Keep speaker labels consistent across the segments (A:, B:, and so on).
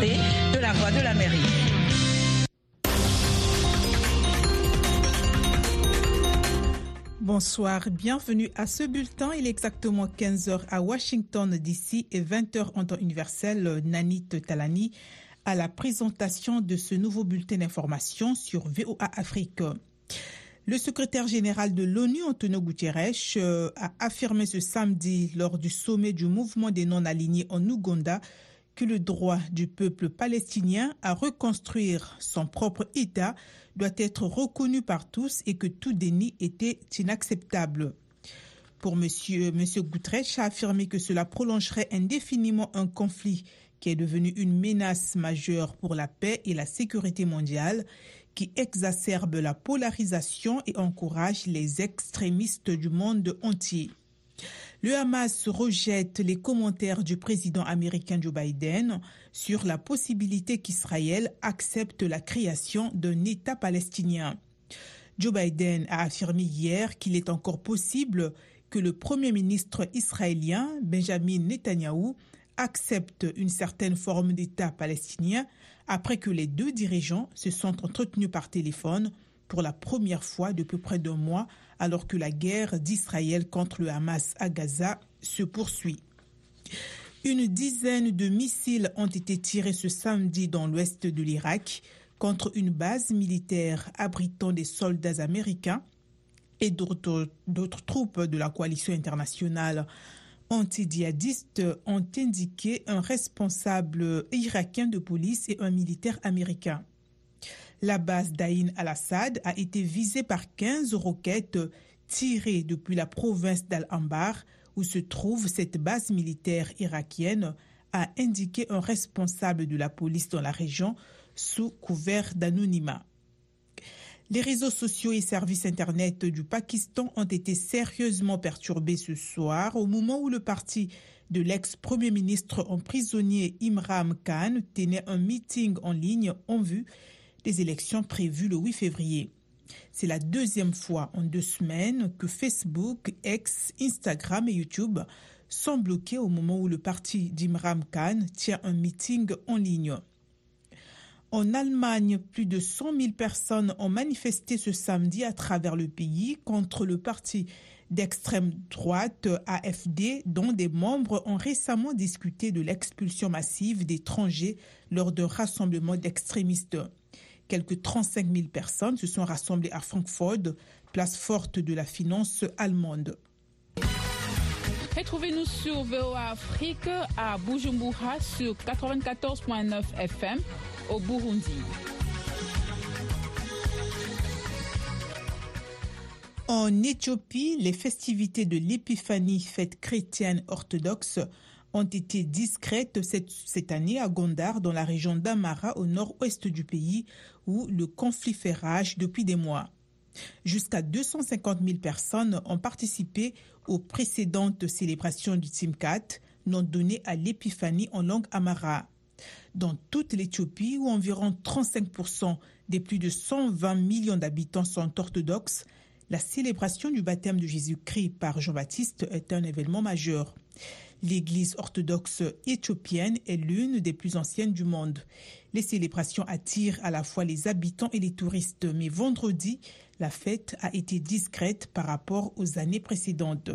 A: de la Voix de l'Amérique.
B: Bonsoir, bienvenue à ce bulletin. Il est exactement 15h à Washington DC et 20h en temps universel. Nanit Talani à la présentation de ce nouveau bulletin d'information sur VOA Afrique. Le secrétaire général de l'ONU, Antonio Guterres, euh, a affirmé ce samedi lors du sommet du mouvement des non-alignés en Ouganda que le droit du peuple palestinien à reconstruire son propre État doit être reconnu par tous et que tout déni était inacceptable. Pour M. Monsieur, a affirmé que cela prolongerait indéfiniment un conflit qui est devenu une menace majeure pour la paix et la sécurité mondiale, qui exacerbe la polarisation et encourage les extrémistes du monde entier. Le Hamas rejette les commentaires du président américain Joe Biden sur la possibilité qu'Israël accepte la création d'un État palestinien. Joe Biden a affirmé hier qu'il est encore possible que le Premier ministre israélien Benjamin Netanyahou accepte une certaine forme d'État palestinien après que les deux dirigeants se sont entretenus par téléphone pour la première fois depuis près d'un mois alors que la guerre d'Israël contre le Hamas à Gaza se poursuit. Une dizaine de missiles ont été tirés ce samedi dans l'ouest de l'Irak contre une base militaire abritant des soldats américains et d'autres troupes de la coalition internationale antidjihadistes ont indiqué un responsable irakien de police et un militaire américain. La base d'Aïn al-Assad a été visée par 15 roquettes tirées depuis la province d'Al-Ambar, où se trouve cette base militaire irakienne, a indiqué un responsable de la police dans la région sous couvert d'anonymat. Les réseaux sociaux et services Internet du Pakistan ont été sérieusement perturbés ce soir au moment où le parti de l'ex-premier ministre emprisonné Imran Khan tenait un meeting en ligne en vue des élections prévues le 8 février. C'est la deuxième fois en deux semaines que Facebook, X, Instagram et YouTube sont bloqués au moment où le parti d'Imram Khan tient un meeting en ligne. En Allemagne, plus de 100 000 personnes ont manifesté ce samedi à travers le pays contre le parti d'extrême droite AFD, dont des membres ont récemment discuté de l'expulsion massive d'étrangers lors d'un rassemblement d'extrémistes. Quelques 35 000 personnes se sont rassemblées à Francfort, place forte de la finance allemande.
C: Retrouvez-nous sur VOA Afrique à Bujumbura sur 94.9 FM au Burundi.
B: En Éthiopie, les festivités de l'Épiphanie, fête chrétienne orthodoxe, ont été discrètes cette, cette, année à Gondar, dans la région d'Amara, au nord-ouest du pays, où le conflit fait rage depuis des mois. Jusqu'à 250 000 personnes ont participé aux précédentes célébrations du Timkat, nom donné à l'épiphanie en langue amara. Dans toute l'Éthiopie, où environ 35% des plus de 120 millions d'habitants sont orthodoxes, la célébration du baptême de Jésus-Christ par Jean-Baptiste est un événement majeur. L'Église orthodoxe éthiopienne est l'une des plus anciennes du monde. Les célébrations attirent à la fois les habitants et les touristes, mais vendredi, la fête a été discrète par rapport aux années précédentes.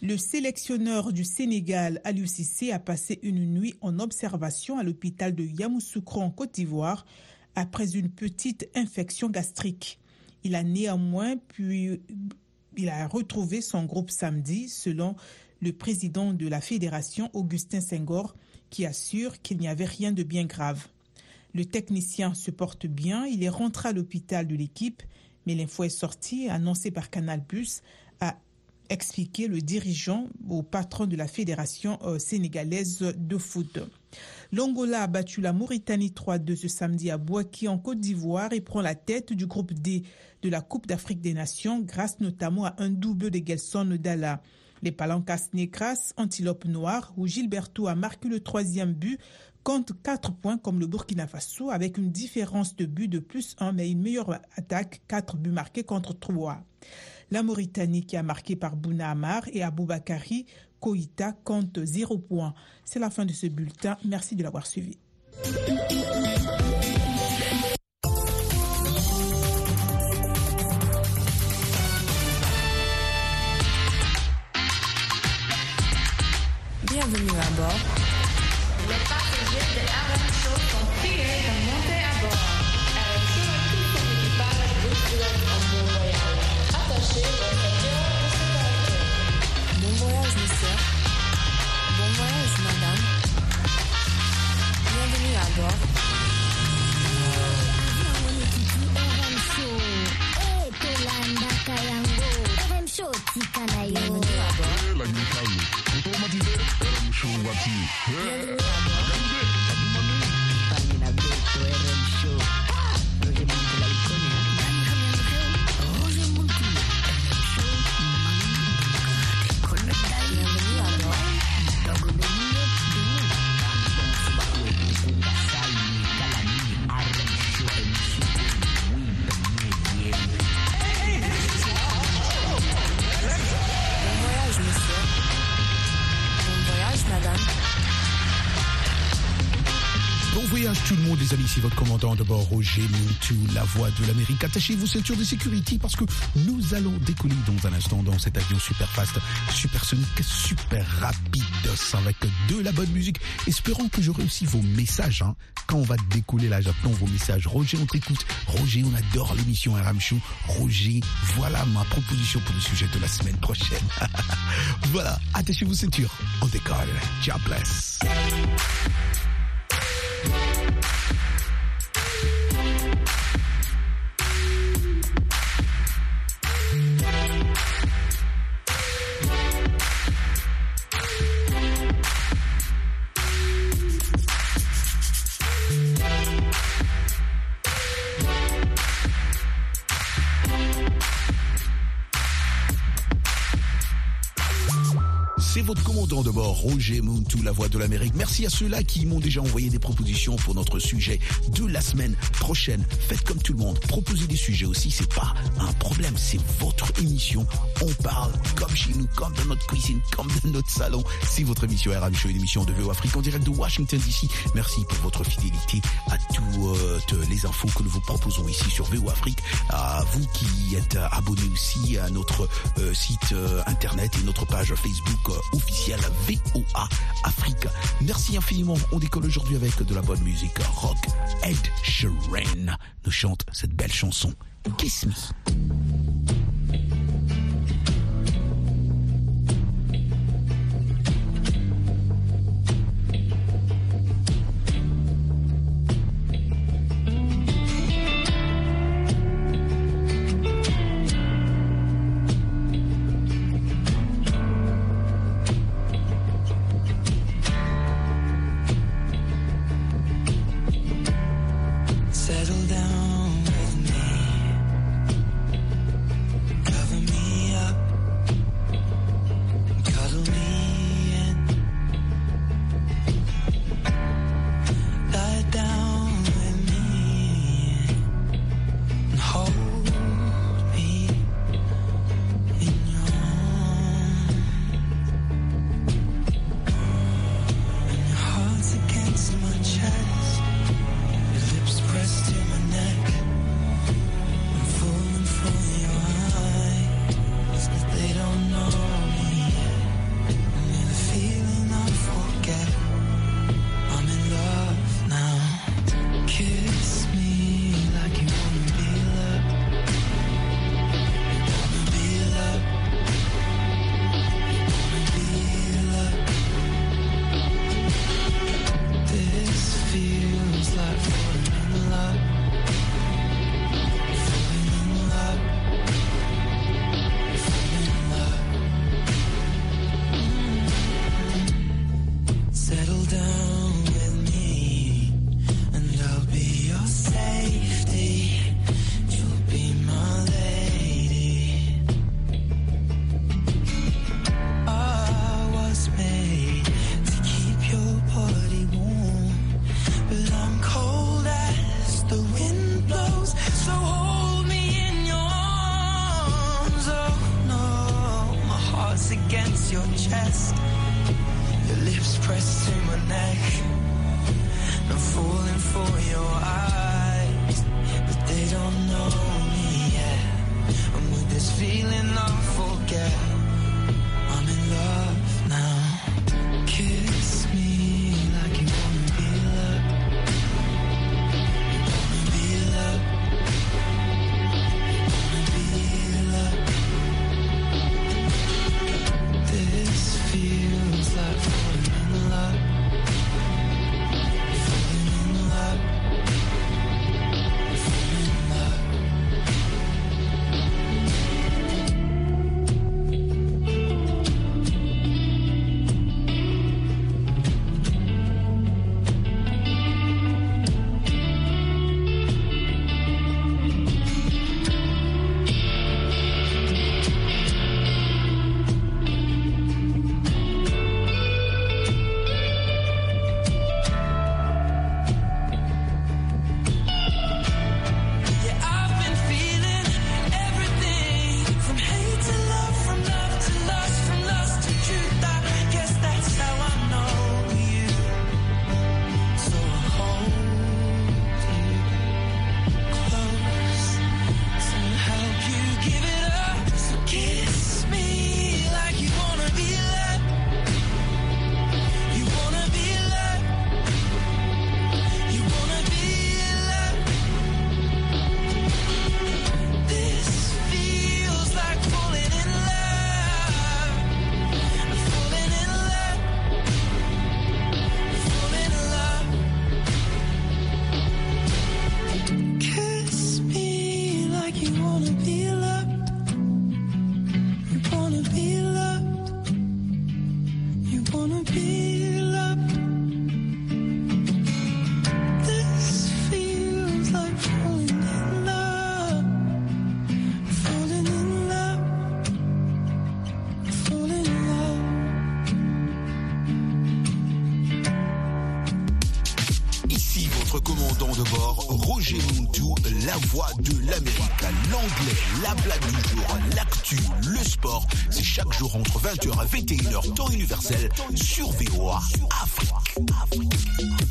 B: Le sélectionneur du Sénégal, Aliou Cissé, a passé une nuit en observation à l'hôpital de Yamoussoukro en Côte d'Ivoire après une petite infection gastrique. Il a néanmoins pu, il a retrouvé son groupe samedi, selon le président de la fédération, Augustin Senghor, qui assure qu'il n'y avait rien de bien grave. Le technicien se porte bien, il est rentré à l'hôpital de l'équipe, mais l'info est sortie, annoncée par Canal+, a expliqué le dirigeant au patron de la fédération euh, sénégalaise de foot. L'Angola a battu la Mauritanie 3-2 ce samedi à Boaki en Côte d'Ivoire et prend la tête du groupe D de la Coupe d'Afrique des Nations grâce notamment à un double de Gelson Dalla. Les Palancas Negras, Antilope Noire, où Gilberto a marqué le troisième but, compte 4 points comme le Burkina Faso avec une différence de but de plus 1 mais une meilleure attaque, 4 buts marqués contre 3. La Mauritanie qui a marqué par Bouna Amar et Aboubakari Koïta compte 0 points. C'est la fin de ce bulletin. Merci de l'avoir suivi.
D: Bienvenue à bord.
E: to what you heard. C'est votre commandant de bord Roger Mintou, la voix de l'Amérique. Attachez vos ceintures de sécurité parce que nous allons décoller dans un instant dans cet avion super fast, supersonique, super rapide, avec de la bonne musique. Espérons que j'aurai aussi vos messages hein. quand on va décoller là, j'attends vos messages. Roger, on t'écoute. Roger, on adore l'émission RM. Roger, voilà ma proposition pour le sujet de la semaine prochaine. voilà, attachez vos ceintures. On décolle. Ciao, bless. Roger Mountou, la voix de l'Amérique. Merci à ceux-là qui m'ont déjà envoyé des propositions pour notre sujet de la semaine prochaine. Faites comme tout le monde, proposez des sujets aussi, c'est pas un problème, c'est votre émission. On parle comme chez nous, comme dans notre cuisine, comme dans notre salon. C'est votre émission RM Show, une émission de VO Afrique en direct de Washington DC. Merci pour votre fidélité à toutes les infos que nous vous proposons ici sur VO Afrique. À vous qui êtes abonnés aussi à notre euh, site euh, internet et notre page Facebook euh, officielle VOA Afrique. Merci infiniment. On décolle aujourd'hui avec de la bonne musique rock. Ed Sheeran nous chante cette belle chanson Kiss Me. commandant de bord, Roger Montou, la voix de l'Amérique, l'anglais, la blague du jour, l'actu, le sport. C'est chaque jour entre 20h et 21h, temps universel, sur VOA Afrique.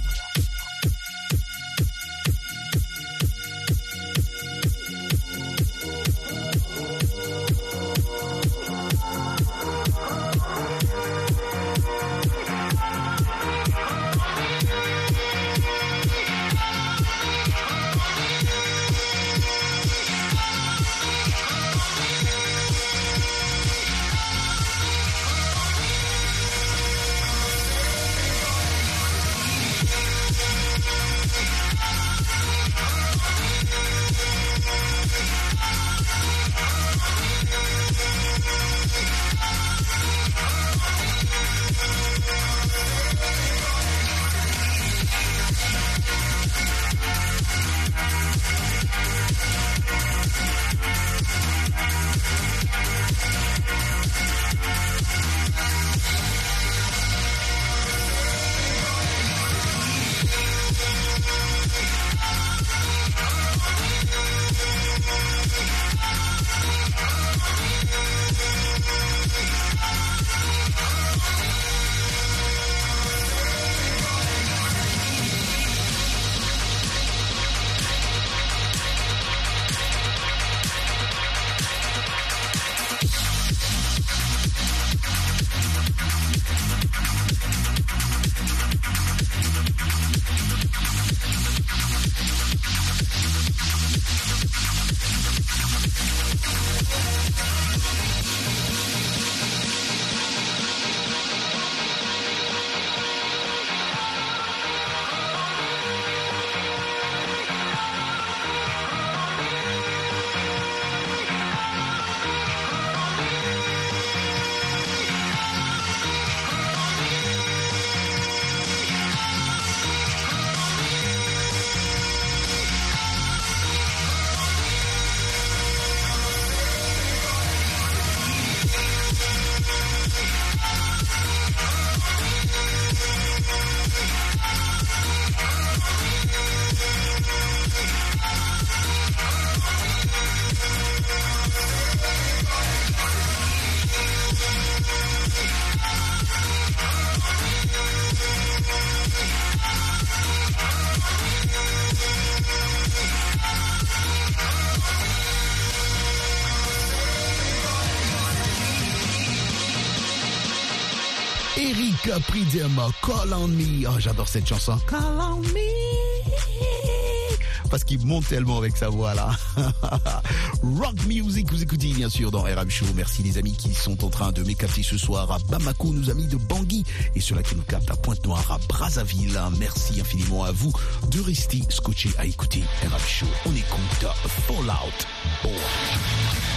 F: Capri Call on Me. Oh, j'adore cette chanson. Call on Me. Parce qu'il monte tellement avec sa voix là. Rock Music, vous écoutez bien sûr dans RM Show. Merci les amis qui sont en train de m'écapter ce soir à Bamako, nos amis de Bangui, et ceux-là qui nous captent à Pointe-Noire, à Brazzaville. Merci infiniment à vous de rester scotché à écouter RM Show. On écoute Fallout Boy.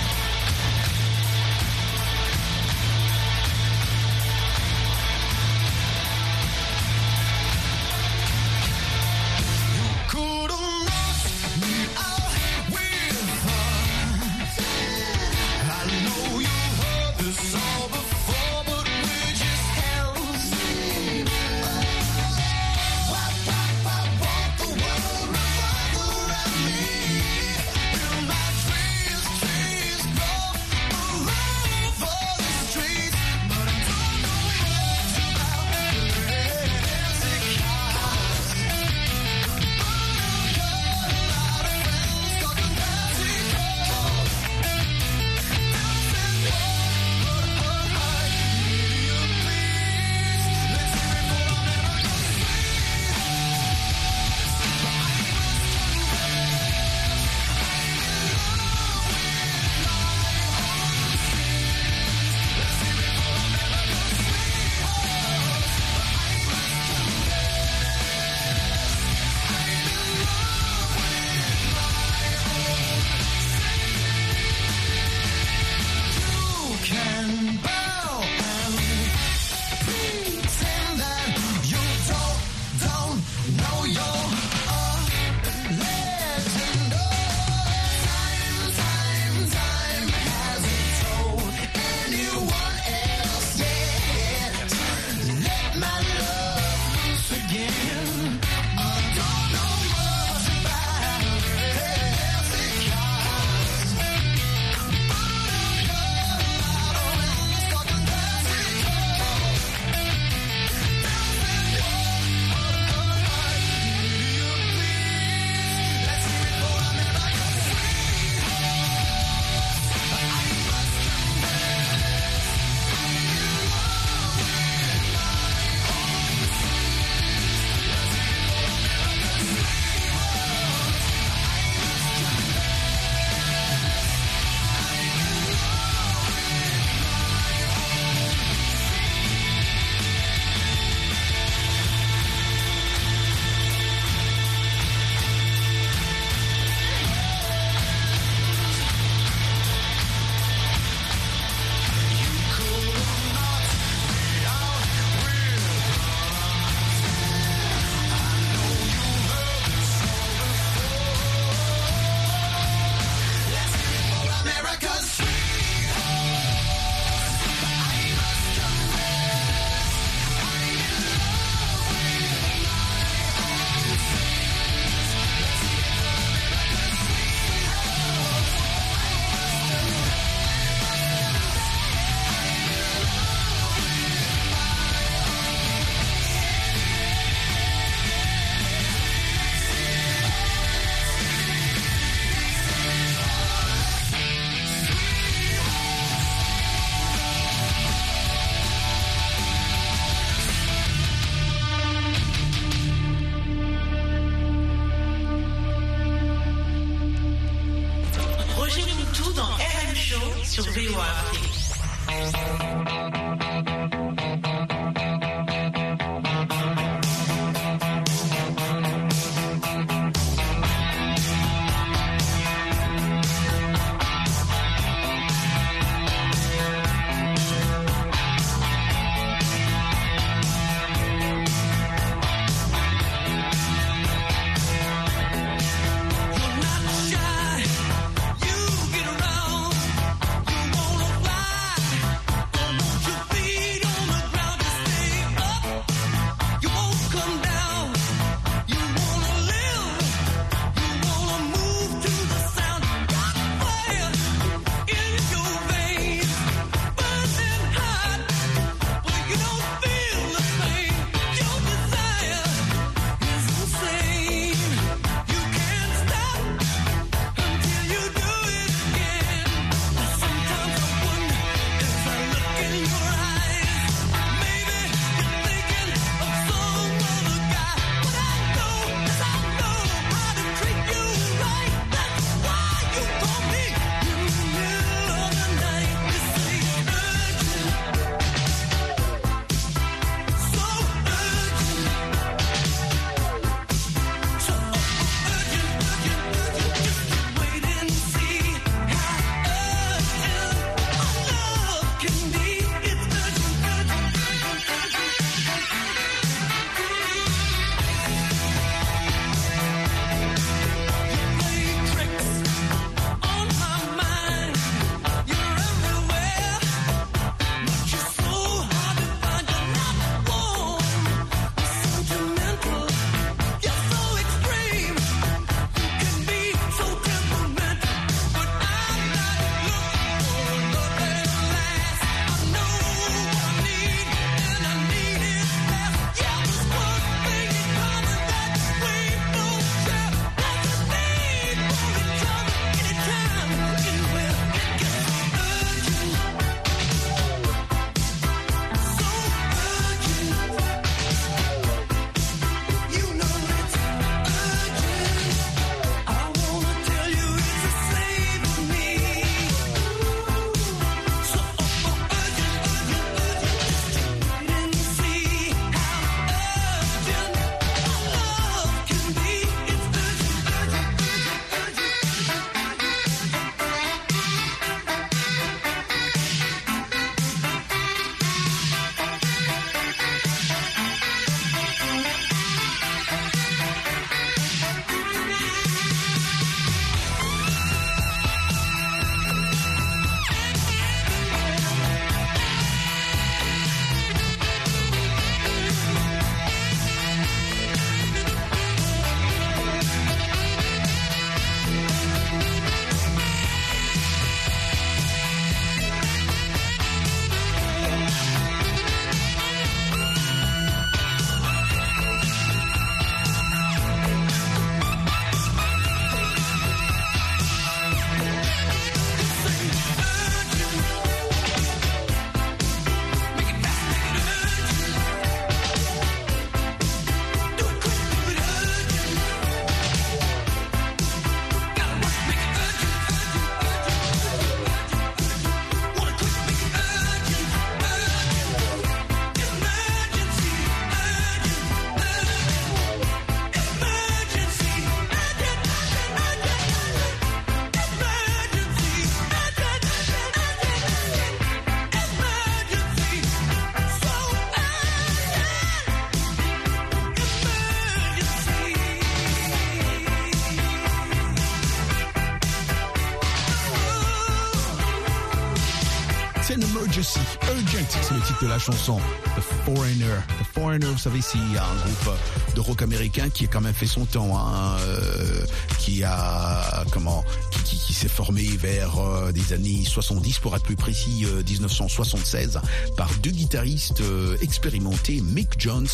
E: La chanson. The Foreigner. The Foreigner, vous savez, c'est un groupe de rock américain qui a quand même fait son temps, hein, euh, qui a, comment, qui, s'est formé vers euh, des années 70, pour être plus précis, euh, 1976, par deux guitaristes euh, expérimentés, Mick Jones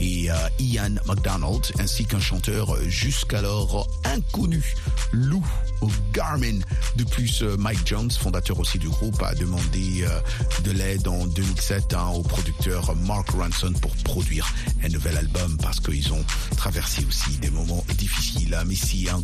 E: et euh, Ian McDonald, ainsi qu'un chanteur jusqu'alors inconnu, Lou Garmin. De plus, euh, Mike Jones, fondateur aussi du groupe, a demandé euh, de l'aide en 2007 hein, au producteur Mark Ranson pour produire un nouvel album parce qu'ils ont traversé aussi des moments difficiles. hein. Mais c'est un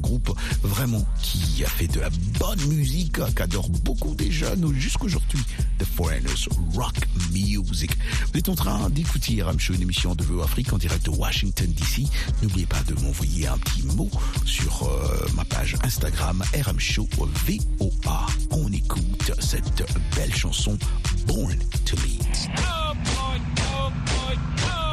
E: vraiment qui a fait de la bonne musique, qu'adore beaucoup des jeunes jusqu'aujourd'hui. The Foreigners Rock Music. Vous êtes en train d'écouter RM Show, une émission de VO Afrique en direct de Washington DC. N'oubliez pas de m'envoyer un petit mot sur euh, ma page Instagram RM Show VOA. On écoute cette belle chanson Born to Lead. Les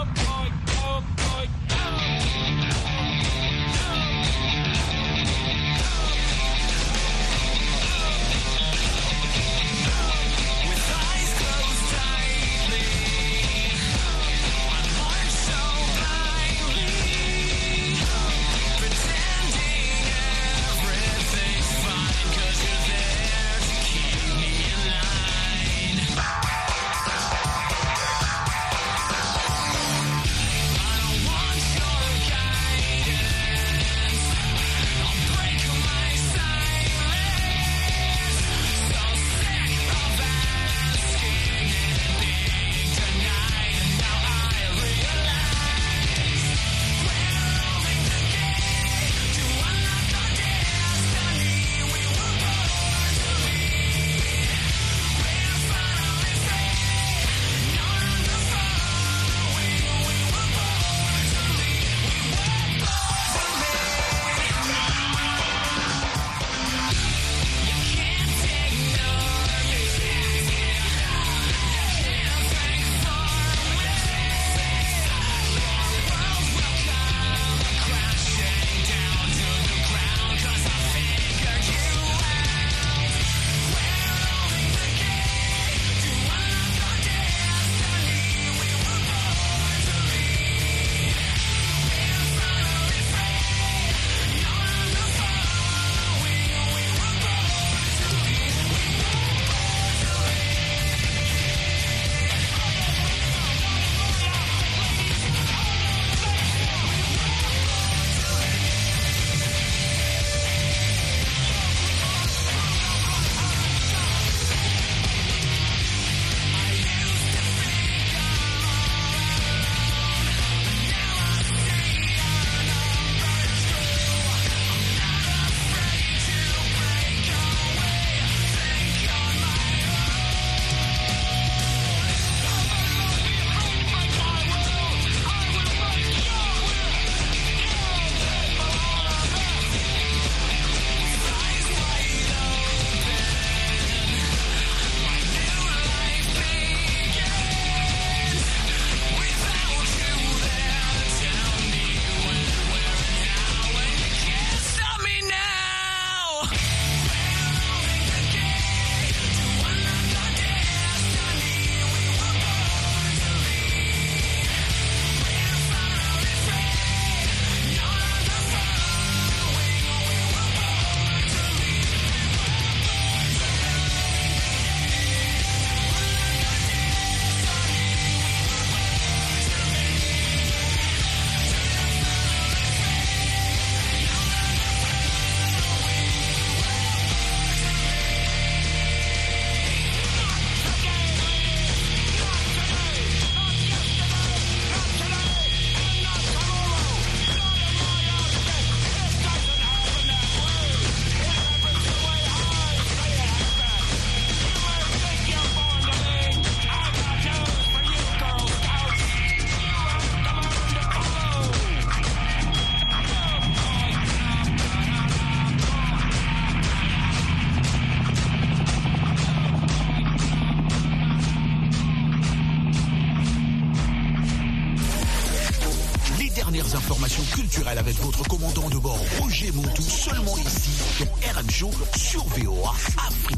E: informations culturelles avec votre commandant de bord Roger Montou seulement ici dans RM Show sur VOA Afrique.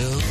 G: know,